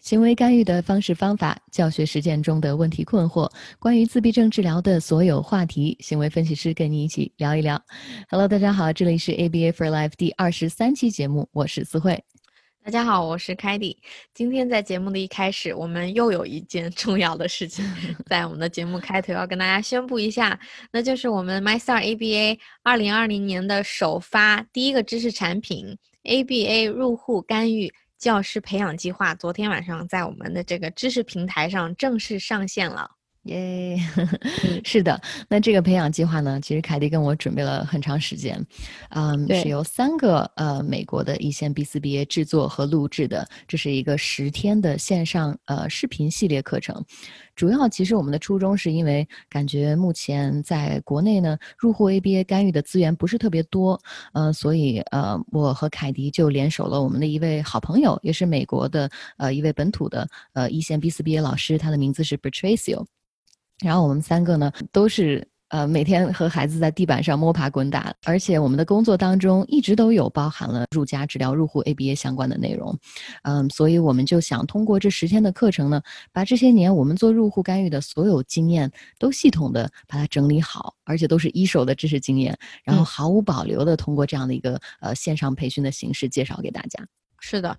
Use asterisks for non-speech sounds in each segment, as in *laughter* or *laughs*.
行为干预的方式方法、教学实践中的问题困惑，关于自闭症治疗的所有话题，行为分析师跟你一起聊一聊。Hello，大家好，这里是 ABA for Life 第二十三期节目，我是思慧。大家好，我是凯蒂。今天在节目的一开始，我们又有一件重要的事情，*laughs* 在我们的节目开头要跟大家宣布一下，那就是我们 MyStar ABA 二零二零年的首发第一个知识产品 ABA 入户干预。教师培养计划昨天晚上在我们的这个知识平台上正式上线了，耶！*laughs* 是的，那这个培养计划呢，其实凯蒂跟我准备了很长时间，嗯，是由三个呃美国的一线 B 四 B A 制作和录制的，这是一个十天的线上呃视频系列课程。主要其实我们的初衷是因为感觉目前在国内呢，入户 ABA 干预的资源不是特别多，呃，所以呃，我和凯迪就联手了我们的一位好朋友，也是美国的呃一位本土的呃一线 B 四 B A 老师，他的名字是 Patricio，然后我们三个呢都是。呃，每天和孩子在地板上摸爬滚打，而且我们的工作当中一直都有包含了入家治疗、入户 ABA 相关的内容。嗯，所以我们就想通过这十天的课程呢，把这些年我们做入户干预的所有经验都系统的把它整理好，而且都是一手的知识经验，然后毫无保留的通过这样的一个呃线上培训的形式介绍给大家。是的。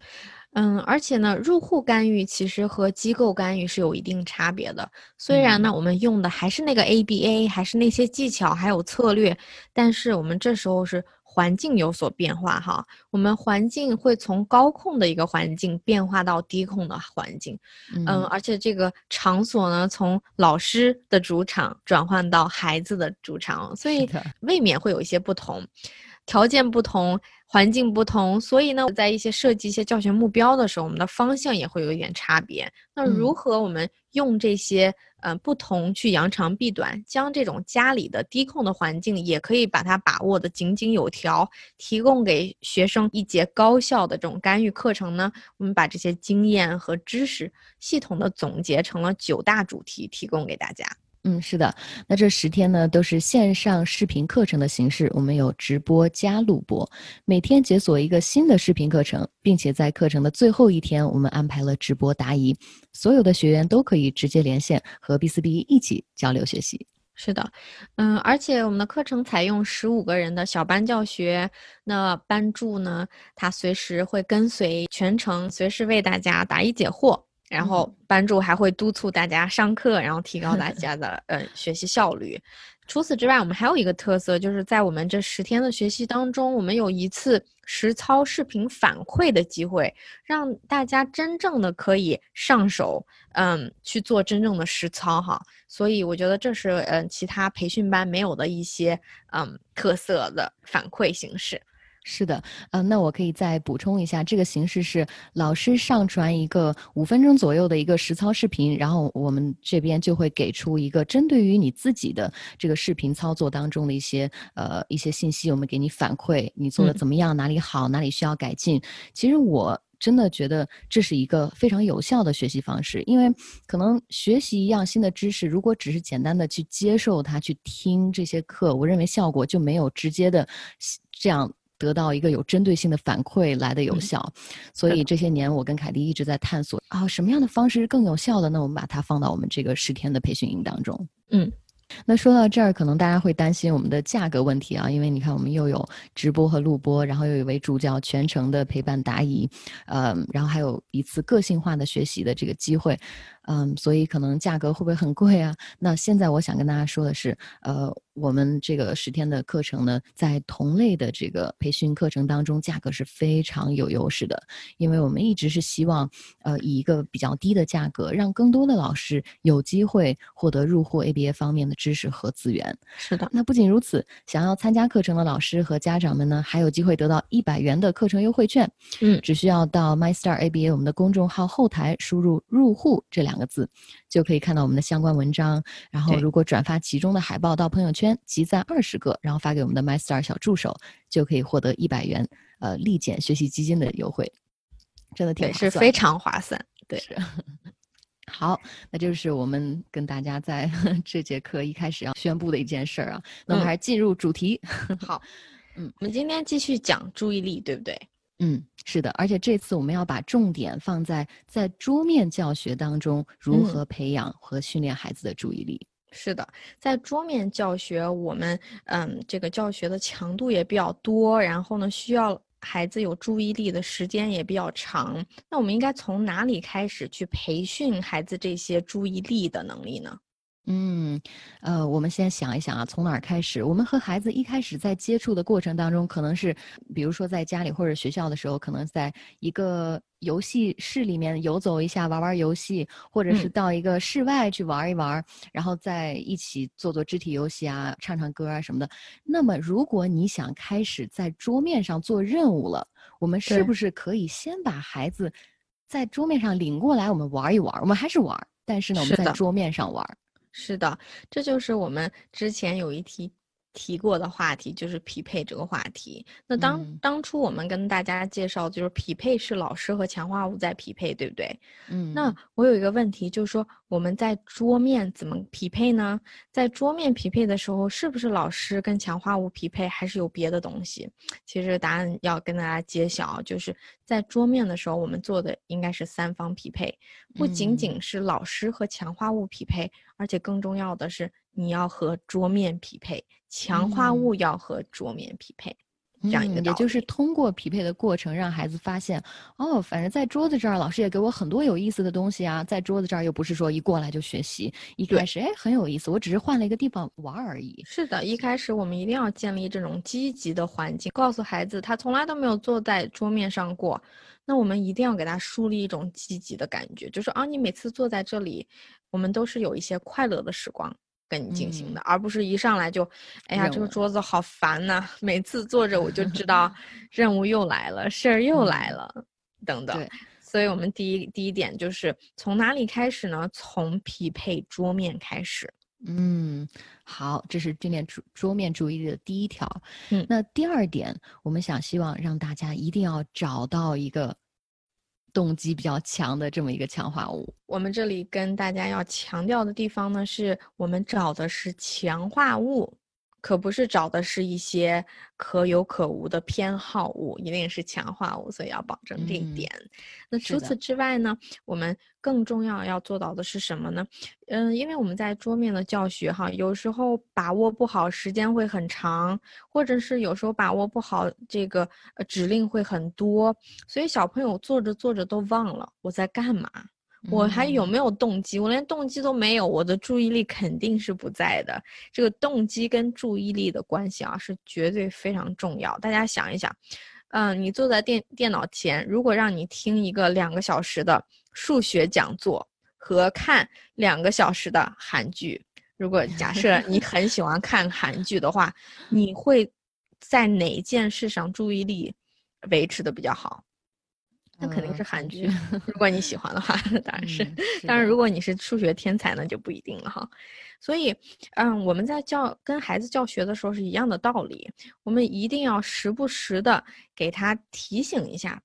嗯，而且呢，入户干预其实和机构干预是有一定差别的。虽然呢，我们用的还是那个 ABA，还是那些技巧还有策略，但是我们这时候是环境有所变化哈。我们环境会从高控的一个环境变化到低控的环境，嗯，而且这个场所呢，从老师的主场转换到孩子的主场，所以未免会有一些不同。条件不同，环境不同，所以呢，在一些设计一些教学目标的时候，我们的方向也会有一点差别。那如何我们用这些呃不同去扬长避短，将这种家里的低控的环境也可以把它把握的井井有条，提供给学生一节高效的这种干预课程呢？我们把这些经验和知识系统的总结成了九大主题，提供给大家。嗯，是的，那这十天呢都是线上视频课程的形式，我们有直播加录播，每天解锁一个新的视频课程，并且在课程的最后一天，我们安排了直播答疑，所有的学员都可以直接连线和 B 四 B 一起交流学习。是的，嗯，而且我们的课程采用十五个人的小班教学，那班助呢，他随时会跟随全程，随时为大家答疑解惑。然后班主还会督促大家上课，然后提高大家的呃学习效率。除此之外，我们还有一个特色，就是在我们这十天的学习当中，我们有一次实操视频反馈的机会，让大家真正的可以上手，嗯，去做真正的实操哈。所以我觉得这是嗯其他培训班没有的一些嗯特色的反馈形式。是的，呃，那我可以再补充一下，这个形式是老师上传一个五分钟左右的一个实操视频，然后我们这边就会给出一个针对于你自己的这个视频操作当中的一些呃一些信息，我们给你反馈，你做的怎么样，哪里好，哪里需要改进。其实我真的觉得这是一个非常有效的学习方式，因为可能学习一样新的知识，如果只是简单的去接受它，去听这些课，我认为效果就没有直接的这样。得到一个有针对性的反馈来的有效，所以这些年我跟凯迪一直在探索啊，什么样的方式更有效的？那我们把它放到我们这个十天的培训营当中。嗯，那说到这儿，可能大家会担心我们的价格问题啊，因为你看我们又有直播和录播，然后又有一位助教全程的陪伴答疑，呃，然后还有一次个性化的学习的这个机会。嗯，所以可能价格会不会很贵啊？那现在我想跟大家说的是，呃，我们这个十天的课程呢，在同类的这个培训课程当中，价格是非常有优势的，因为我们一直是希望，呃，以一个比较低的价格，让更多的老师有机会获得入户 ABA 方面的知识和资源。是的，那不仅如此，想要参加课程的老师和家长们呢，还有机会得到一百元的课程优惠券。嗯，只需要到 MyStar ABA 我们的公众号后台输入“入户”这两。两个字，就可以看到我们的相关文章。然后，如果转发其中的海报到朋友圈，集赞二十个，然后发给我们的 MyStar 小助手，就可以获得一百元呃立减学习基金的优惠。真的挺划算，是非常划算。对，*laughs* 好，那就是我们跟大家在 *laughs* 这节课一开始要宣布的一件事儿啊。那我们还是进入主题。好，*laughs* 嗯，我们今天继续讲注意力，对不对？嗯，是的，而且这次我们要把重点放在在桌面教学当中如何培养和训练孩子的注意力。是的，在桌面教学，我们嗯，这个教学的强度也比较多，然后呢，需要孩子有注意力的时间也比较长。那我们应该从哪里开始去培训孩子这些注意力的能力呢？嗯，呃，我们先想一想啊，从哪儿开始？我们和孩子一开始在接触的过程当中，可能是，比如说在家里或者学校的时候，可能在一个游戏室里面游走一下，玩玩游戏，或者是到一个室外去玩一玩，然后在一起做做肢体游戏啊，唱唱歌啊什么的。那么，如果你想开始在桌面上做任务了，我们是不是可以先把孩子在桌面上领过来，我们玩一玩？我们还是玩，但是呢，我们在桌面上玩。是的，这就是我们之前有一题提过的话题，就是匹配这个话题。那当当初我们跟大家介绍，就是匹配是老师和强化物在匹配，对不对？嗯。那我有一个问题，就是说我们在桌面怎么匹配呢？在桌面匹配的时候，是不是老师跟强化物匹配，还是有别的东西？其实答案要跟大家揭晓，就是在桌面的时候，我们做的应该是三方匹配，不仅仅是老师和强化物匹配。而且更重要的是，你要和桌面匹配，强化物要和桌面匹配，这样一个也就是通过匹配的过程，让孩子发现，哦，反正在桌子这儿，老师也给我很多有意思的东西啊。在桌子这儿，又不是说一过来就学习，一开始哎很有意思，我只是换了一个地方玩而已。是的，一开始我们一定要建立这种积极的环境，告诉孩子他从来都没有坐在桌面上过。那我们一定要给他树立一种积极的感觉，就是啊，你每次坐在这里，我们都是有一些快乐的时光跟你进行的，而不是一上来就，哎呀，这个桌子好烦呐！*laughs* 每次坐着我就知道任务又来了，事儿又来了，等等。所以我们第一第一点就是从哪里开始呢？从匹配桌面开始。嗯，好，这是训练桌桌面注意力的第一条。嗯，那第二点，我们想希望让大家一定要找到一个动机比较强的这么一个强化物。我们这里跟大家要强调的地方呢，是我们找的是强化物。可不是找的是一些可有可无的偏好物，一定是强化物，所以要保证这一点。那除此之外呢，我们更重要要做到的是什么呢？嗯，因为我们在桌面的教学哈，有时候把握不好，时间会很长，或者是有时候把握不好，这个指令会很多，所以小朋友做着做着都忘了我在干嘛。我还有没有动机？我连动机都没有，我的注意力肯定是不在的。这个动机跟注意力的关系啊，是绝对非常重要。大家想一想，嗯，你坐在电电脑前，如果让你听一个两个小时的数学讲座和看两个小时的韩剧，如果假设你 *laughs* 很喜欢看韩剧的话，你会在哪件事上注意力维持的比较好？那肯定是韩剧，*laughs* 如果你喜欢的话，当然是。当然，如果你是数学天才，那就不一定了哈。所以，嗯，我们在教跟孩子教学的时候是一样的道理，我们一定要时不时的给他提醒一下。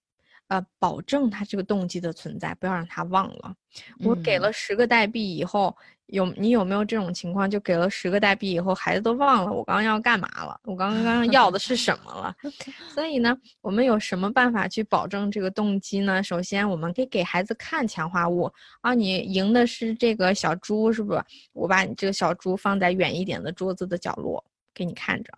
呃，保证他这个动机的存在，不要让他忘了。我给了十个代币以后，有你有没有这种情况？就给了十个代币以后，孩子都忘了我刚刚要干嘛了，我刚刚要的是什么了？*laughs* 所以呢，我们有什么办法去保证这个动机呢？首先，我们可以给孩子看强化物啊，你赢的是这个小猪，是不是？我把你这个小猪放在远一点的桌子的角落，给你看着。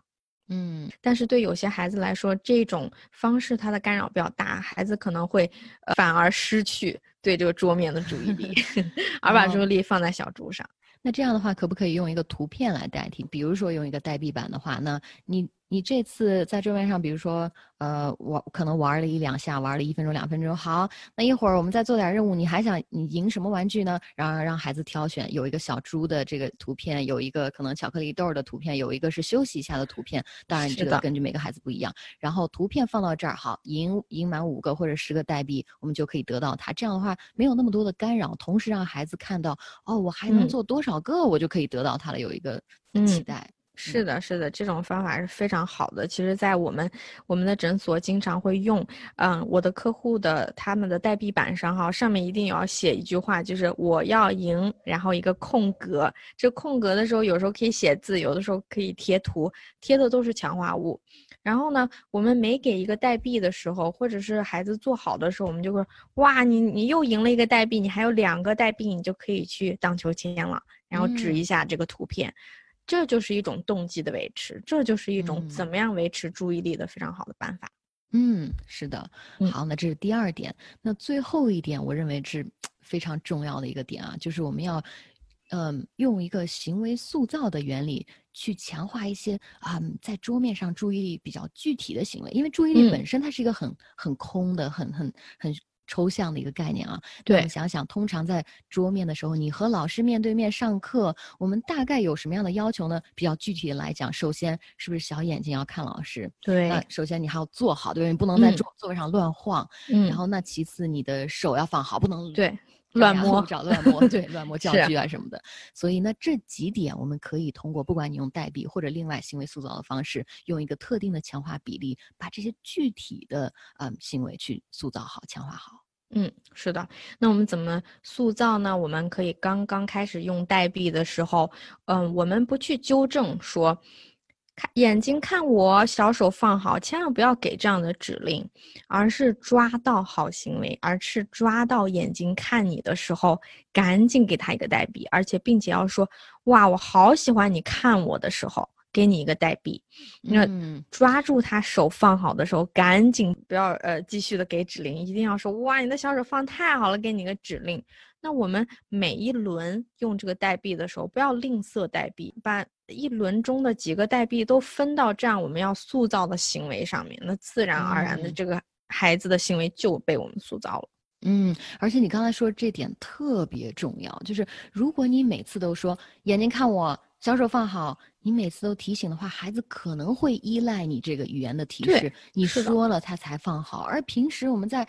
嗯，但是对有些孩子来说，这种方式它的干扰比较大，孩子可能会反而失去对这个桌面的注意力 *laughs* *laughs* 而把注意力放在小猪上。那这样的话，可不可以用一个图片来代替？比如说用一个代币版的话，那你。你这次在桌面上，比如说，呃，我可能玩了一两下，玩了一分钟、两分钟。好，那一会儿我们再做点任务。你还想你赢什么玩具呢？然后让孩子挑选，有一个小猪的这个图片，有一个可能巧克力豆的图片，有一个是休息一下的图片。当然，这个根据每个孩子不一样。然后图片放到这儿，好，赢赢满五个或者十个代币，我们就可以得到它。这样的话，没有那么多的干扰，同时让孩子看到，哦，我还能做多少个，我就可以得到它了，有一个期待。是的，是的，这种方法是非常好的。其实，在我们我们的诊所经常会用，嗯，我的客户的他们的代币板上哈，上面一定要写一句话，就是我要赢，然后一个空格。这空格的时候，有时候可以写字，有的时候可以贴图，贴的都是强化物。然后呢，我们每给一个代币的时候，或者是孩子做好的时候，我们就会哇，你你又赢了一个代币，你还有两个代币，你就可以去荡秋千了。然后指一下这个图片。这就是一种动机的维持，这就是一种怎么样维持注意力的非常好的办法。嗯，是的。好，那这是第二点。那最后一点，我认为是非常重要的一个点啊，就是我们要，嗯，用一个行为塑造的原理去强化一些啊，在桌面上注意力比较具体的行为，因为注意力本身它是一个很很空的、很很很。抽象的一个概念啊，对，想想通常在桌面的时候，你和老师面对面上课，我们大概有什么样的要求呢？比较具体的来讲，首先是不是小眼睛要看老师？对，那首先你还要坐好，对，你不能在桌座位上乱晃。嗯，然后那其次你的手要放好，不能对。乱摸，找乱摸，对，乱摸教具啊什么的。所以呢，这几点我们可以通过，不管你用代币或者另外行为塑造的方式，用一个特定的强化比例，把这些具体的嗯行为去塑造好、强化好。嗯，是的。那我们怎么塑造呢？我们可以刚刚开始用代币的时候，嗯，我们不去纠正说。看眼睛看我，小手放好，千万不要给这样的指令，而是抓到好行为，而是抓到眼睛看你的时候，赶紧给他一个代币，而且并且要说，哇，我好喜欢你看我的时候，给你一个代币。那抓住他手放好的时候，赶紧不要呃继续的给指令，一定要说，哇，你的小手放太好了，给你个指令。那我们每一轮用这个代币的时候，不要吝啬代币，把一轮中的几个代币都分到这样我们要塑造的行为上面，那自然而然的这个孩子的行为就被我们塑造了。嗯，而且你刚才说这点特别重要，就是如果你每次都说眼睛看我，小手放好，你每次都提醒的话，孩子可能会依赖你这个语言的提示，你说了他才放好，而平时我们在。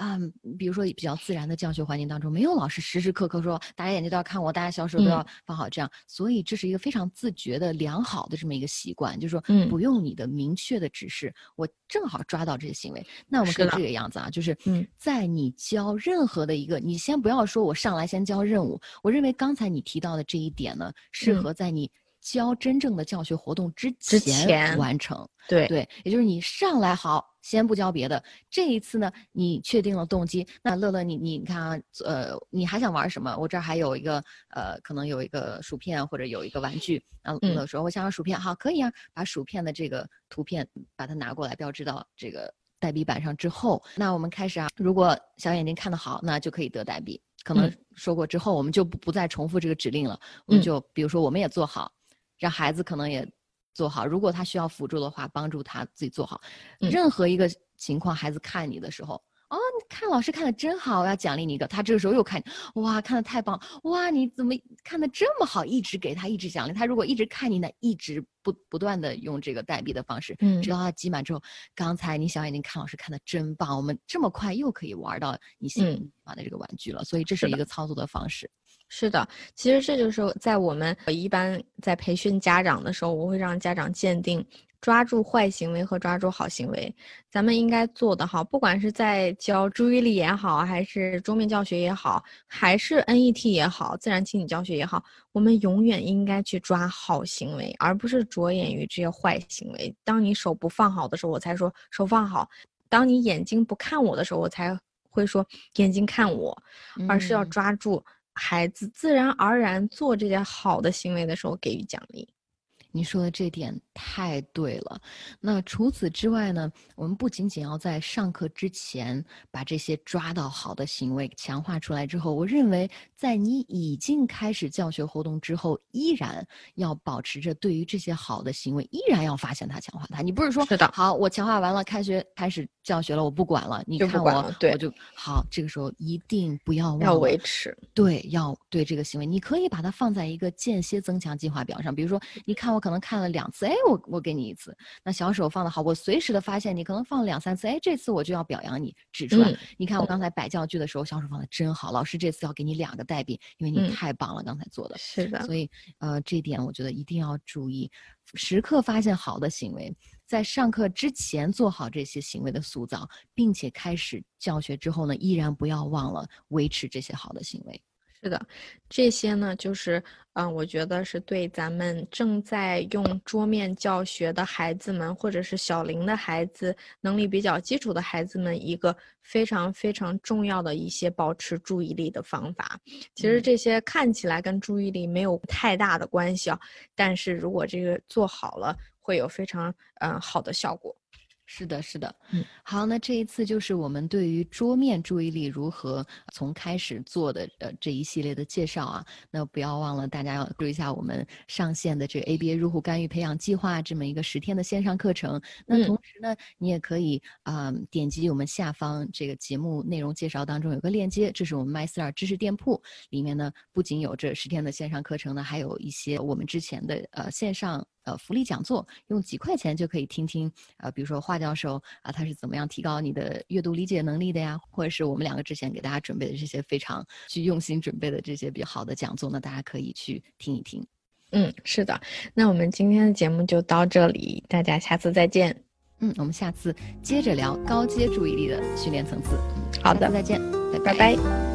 啊，比如说比较自然的教学环境当中，没有老师时时刻刻说大家眼睛都要看我，大家小手都要放好，这样，所以这是一个非常自觉的良好的这么一个习惯，就是说不用你的明确的指示，我正好抓到这些行为。那我们可以这个。样子啊，就是在你教任何的一个，你先不要说我上来先教任务，我认为刚才你提到的这一点呢，适合在你教真正的教学活动之前完成。对对，也就是你上来好。先不教别的，这一次呢，你确定了动机。那乐乐，你你你看啊，呃，你还想玩什么？我这儿还有一个，呃，可能有一个薯片或者有一个玩具。然后乐乐说：“我想要薯片。”好，可以啊，把薯片的这个图片把它拿过来，标志到这个代币板上之后，那我们开始啊。如果小眼睛看得好，那就可以得代币。可能说过之后，我们就不不再重复这个指令了。我们就比如说，我们也做好，让孩子可能也。做好，如果他需要辅助的话，帮助他自己做好。任何一个情况，孩子看你的时候，哦，看老师看的真好，我要奖励你一个。他这个时候又看，哇，看的太棒，哇，你怎么看的这么好？一直给他，一直奖励他。如果一直看你呢，一直不不断的用这个代币的方式，嗯，直到他积满之后，刚才你小眼睛看老师看的真棒，我们这么快又可以玩到你喜欢的这个玩具了。所以这是一个操作的方式。是的，其实这就是在我们一般在培训家长的时候，我会让家长鉴定抓住坏行为和抓住好行为。咱们应该做的哈，不管是在教注意力也好，还是桌面教学也好，还是 NET 也好，自然情景教学也好，我们永远应该去抓好行为，而不是着眼于这些坏行为。当你手不放好的时候，我才说手放好；当你眼睛不看我的时候，我才会说眼睛看我，而是要抓住。孩子自然而然做这些好的行为的时候，给予奖励。你说的这点太对了。那除此之外呢？我们不仅仅要在上课之前把这些抓到好的行为强化出来之后，我认为在你已经开始教学活动之后，依然要保持着对于这些好的行为，依然要发现它、强化它。你不是说是的，好，我强化完了，开学开始教学了，我不管了，你看我，对，我就好。这个时候一定不要忘要维持，对，要对这个行为，你可以把它放在一个间歇增强计划表上，比如说，你看我。可能看了两次，哎，我我给你一次。那小手放的好，我随时的发现你可能放两三次，哎，这次我就要表扬你，指出来。你看我刚才摆教具的时候，小手放的真好，老师这次要给你两个代币，因为你太棒了，刚才做的。是的。所以呃，这点我觉得一定要注意，时刻发现好的行为，在上课之前做好这些行为的塑造，并且开始教学之后呢，依然不要忘了维持这些好的行为。是的，这些呢，就是嗯，我觉得是对咱们正在用桌面教学的孩子们，或者是小龄的孩子，能力比较基础的孩子们，一个非常非常重要的一些保持注意力的方法。其实这些看起来跟注意力没有太大的关系啊，但是如果这个做好了，会有非常嗯好的效果。是的，是的，嗯，好，那这一次就是我们对于桌面注意力如何从开始做的呃这一系列的介绍啊，那不要忘了大家要注意一下我们上线的这个 ABA 入户干预培养计划这么一个十天的线上课程。那同时呢，你也可以啊点击我们下方这个节目内容介绍当中有个链接，这是我们 MyStar 知识店铺里面呢，不仅有这十天的线上课程呢，还有一些我们之前的呃线上。呃，福利讲座用几块钱就可以听听，呃，比如说华教授啊，他是怎么样提高你的阅读理解能力的呀？或者是我们两个之前给大家准备的这些非常去用心准备的这些比较好的讲座呢，大家可以去听一听。嗯，是的，那我们今天的节目就到这里，大家下次再见。嗯，我们下次接着聊高阶注意力的训练层次。好的，再见，拜拜。